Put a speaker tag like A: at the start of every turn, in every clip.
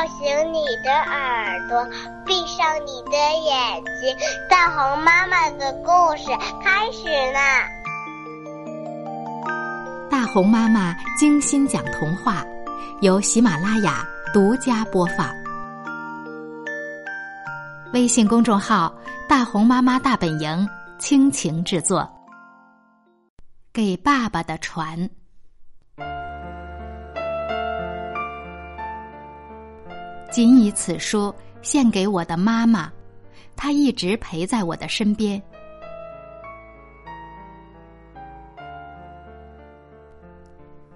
A: 叫醒你的耳朵，闭上你的眼睛。大红妈妈的故事开始啦！
B: 大红妈妈精心讲童话，由喜马拉雅独家播放。微信公众号“大红妈妈大本营”倾情制作。给爸爸的船。仅以此书献给我的妈妈，她一直陪在我的身边。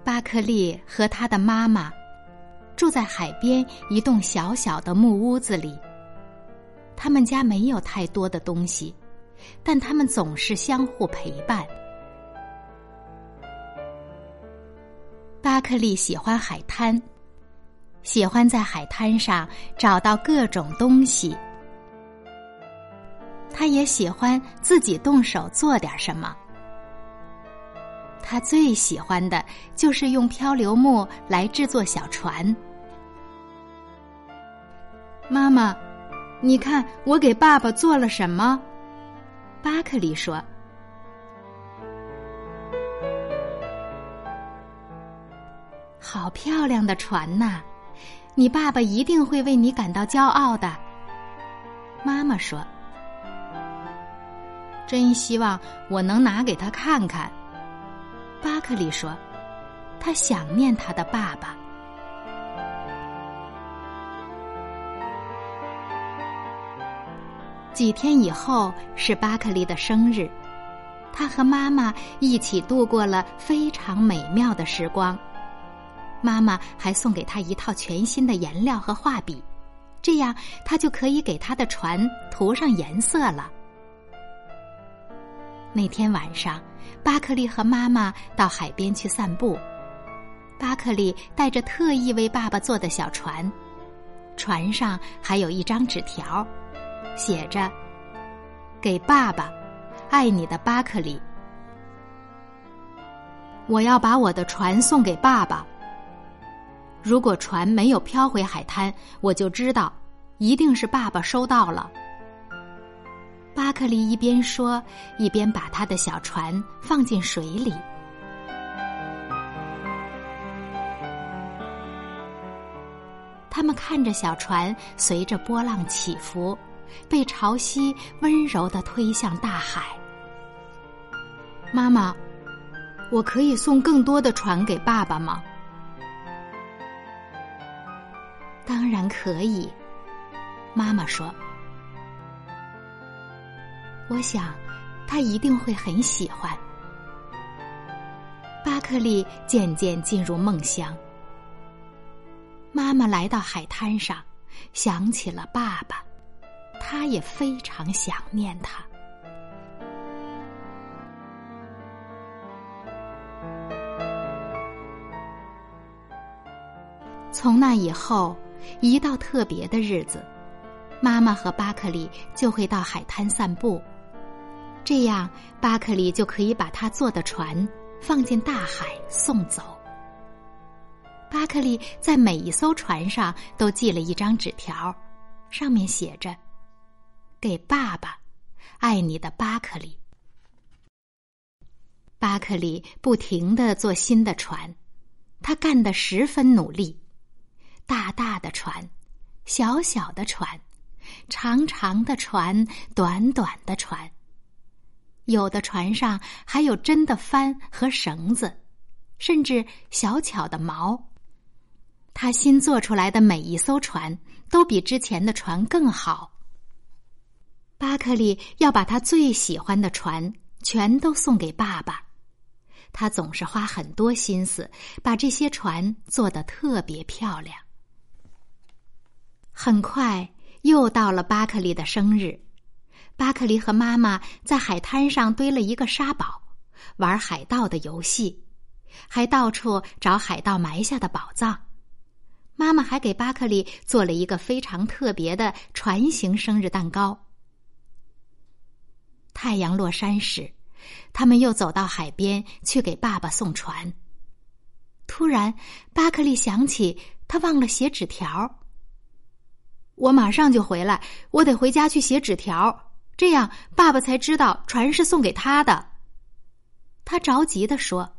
B: 巴克利和他的妈妈住在海边一栋小小的木屋子里。他们家没有太多的东西，但他们总是相互陪伴。巴克利喜欢海滩。喜欢在海滩上找到各种东西，他也喜欢自己动手做点什么。他最喜欢的就是用漂流木来制作小船。妈妈，你看我给爸爸做了什么？巴克利说：“好漂亮的船呐！”你爸爸一定会为你感到骄傲的，妈妈说。真希望我能拿给他看看，巴克利说，他想念他的爸爸。几天以后是巴克利的生日，他和妈妈一起度过了非常美妙的时光。妈妈还送给他一套全新的颜料和画笔，这样他就可以给他的船涂上颜色了。那天晚上，巴克利和妈妈到海边去散步。巴克利带着特意为爸爸做的小船，船上还有一张纸条，写着：“给爸爸，爱你的巴克利。”我要把我的船送给爸爸。如果船没有飘回海滩，我就知道，一定是爸爸收到了。巴克利一边说，一边把他的小船放进水里。他们看着小船随着波浪起伏，被潮汐温柔的推向大海。妈妈，我可以送更多的船给爸爸吗？当然可以，妈妈说。我想，他一定会很喜欢。巴克利渐渐进入梦乡。妈妈来到海滩上，想起了爸爸，他也非常想念他。从那以后。一到特别的日子，妈妈和巴克利就会到海滩散步，这样巴克利就可以把他坐的船放进大海送走。巴克利在每一艘船上都系了一张纸条，上面写着：“给爸爸，爱你的巴克利。”巴克利不停的做新的船，他干得十分努力。大大的船，小小的船，长长的船，短短的船。有的船上还有真的帆和绳子，甚至小巧的锚。他新做出来的每一艘船都比之前的船更好。巴克利要把他最喜欢的船全都送给爸爸，他总是花很多心思把这些船做得特别漂亮。很快又到了巴克利的生日，巴克利和妈妈在海滩上堆了一个沙堡，玩海盗的游戏，还到处找海盗埋下的宝藏。妈妈还给巴克利做了一个非常特别的船形生日蛋糕。太阳落山时，他们又走到海边去给爸爸送船。突然，巴克利想起他忘了写纸条。我马上就回来，我得回家去写纸条，这样爸爸才知道船是送给他的。他着急的说。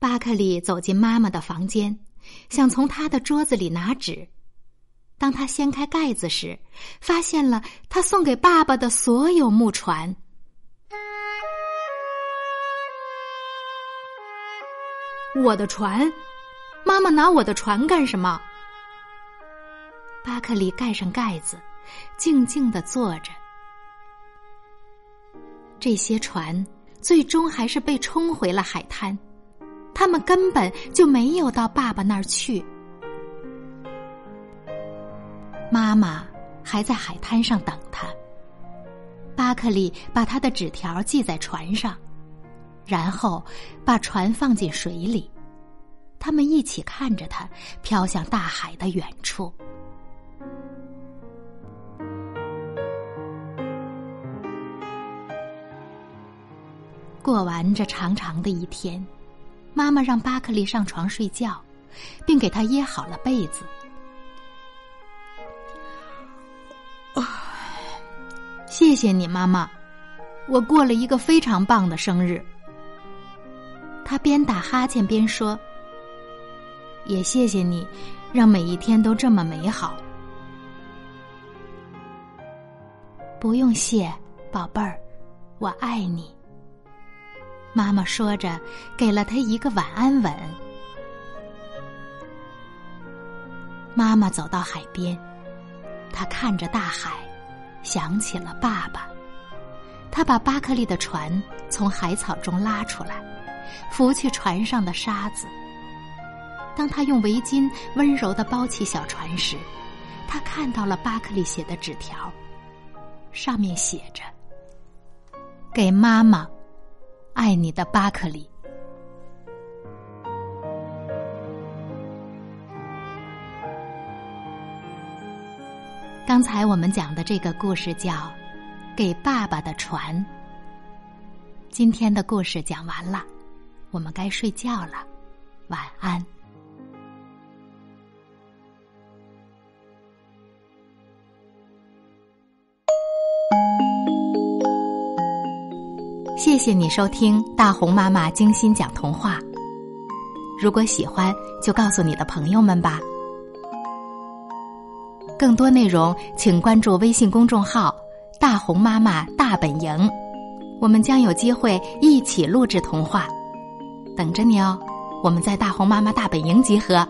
B: 巴克利走进妈妈的房间，想从她的桌子里拿纸。当他掀开盖子时，发现了他送给爸爸的所有木船。我的船，妈妈拿我的船干什么？巴克利盖上盖子，静静的坐着。这些船最终还是被冲回了海滩，他们根本就没有到爸爸那儿去。妈妈还在海滩上等他。巴克利把他的纸条系在船上。然后，把船放进水里，他们一起看着它飘向大海的远处。过完这长长的一天，妈妈让巴克利上床睡觉，并给他掖好了被子。谢谢你，妈妈，我过了一个非常棒的生日。他边打哈欠边说：“也谢谢你，让每一天都这么美好。”不用谢，宝贝儿，我爱你。妈妈说着，给了他一个晚安吻。妈妈走到海边，他看着大海，想起了爸爸。他把巴克利的船从海草中拉出来。拂去船上的沙子。当他用围巾温柔的包起小船时，他看到了巴克利写的纸条，上面写着：“给妈妈，爱你的巴克利。”刚才我们讲的这个故事叫《给爸爸的船》。今天的故事讲完了。我们该睡觉了，晚安。谢谢你收听大红妈妈精心讲童话。如果喜欢，就告诉你的朋友们吧。更多内容，请关注微信公众号“大红妈妈大本营”，我们将有机会一起录制童话。等着你哦，我们在大红妈妈大本营集合。